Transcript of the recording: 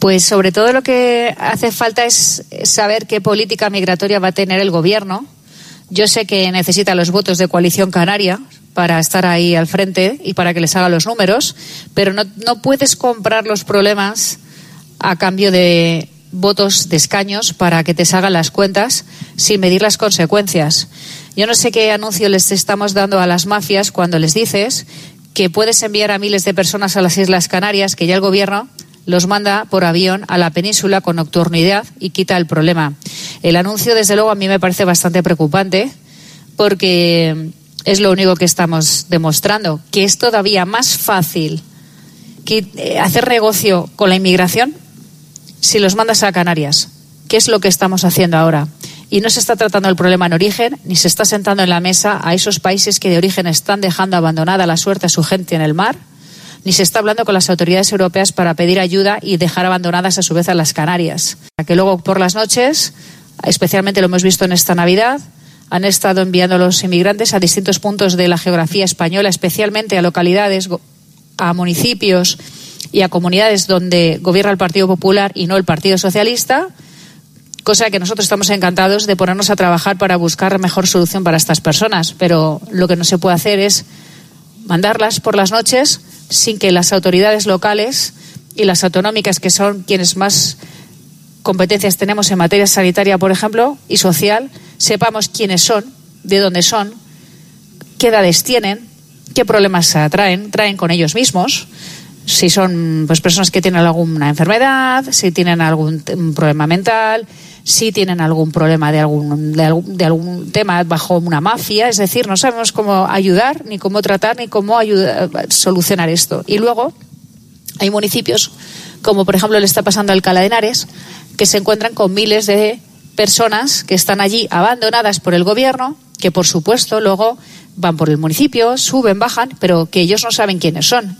Pues sobre todo lo que hace falta es saber qué política migratoria va a tener el gobierno. Yo sé que necesita los votos de coalición canaria para estar ahí al frente y para que les haga los números, pero no, no puedes comprar los problemas a cambio de votos de escaños para que te salgan las cuentas sin medir las consecuencias. Yo no sé qué anuncio les estamos dando a las mafias cuando les dices que puedes enviar a miles de personas a las Islas Canarias, que ya el gobierno los manda por avión a la península con nocturnidad y quita el problema. El anuncio, desde luego, a mí me parece bastante preocupante porque es lo único que estamos demostrando, que es todavía más fácil eh, hacer negocio con la inmigración si los mandas a Canarias, ¿Qué es lo que estamos haciendo ahora. Y no se está tratando el problema en origen, ni se está sentando en la mesa a esos países que de origen están dejando abandonada la suerte a su gente en el mar, ni se está hablando con las autoridades europeas para pedir ayuda y dejar abandonadas a su vez a las Canarias. Que luego por las noches, especialmente lo hemos visto en esta Navidad, han estado enviando a los inmigrantes a distintos puntos de la geografía española, especialmente a localidades, a municipios y a comunidades donde gobierna el Partido Popular y no el Partido Socialista, cosa que nosotros estamos encantados de ponernos a trabajar para buscar mejor solución para estas personas. Pero lo que no se puede hacer es mandarlas por las noches sin que las autoridades locales y las autonómicas, que son quienes más competencias tenemos en materia sanitaria, por ejemplo, y social, sepamos quiénes son, de dónde son, qué edades tienen, qué problemas traen, traen con ellos mismos, si son pues personas que tienen alguna enfermedad, si tienen algún problema mental, si tienen algún problema de algún, de algún, de algún tema bajo una mafia, es decir, no sabemos cómo ayudar, ni cómo tratar, ni cómo ayudar, solucionar esto. Y luego hay municipios, como por ejemplo le está pasando Alcalá de Henares, que se encuentran con miles de personas que están allí abandonadas por el gobierno, que por supuesto luego van por el municipio, suben, bajan, pero que ellos no saben quiénes son.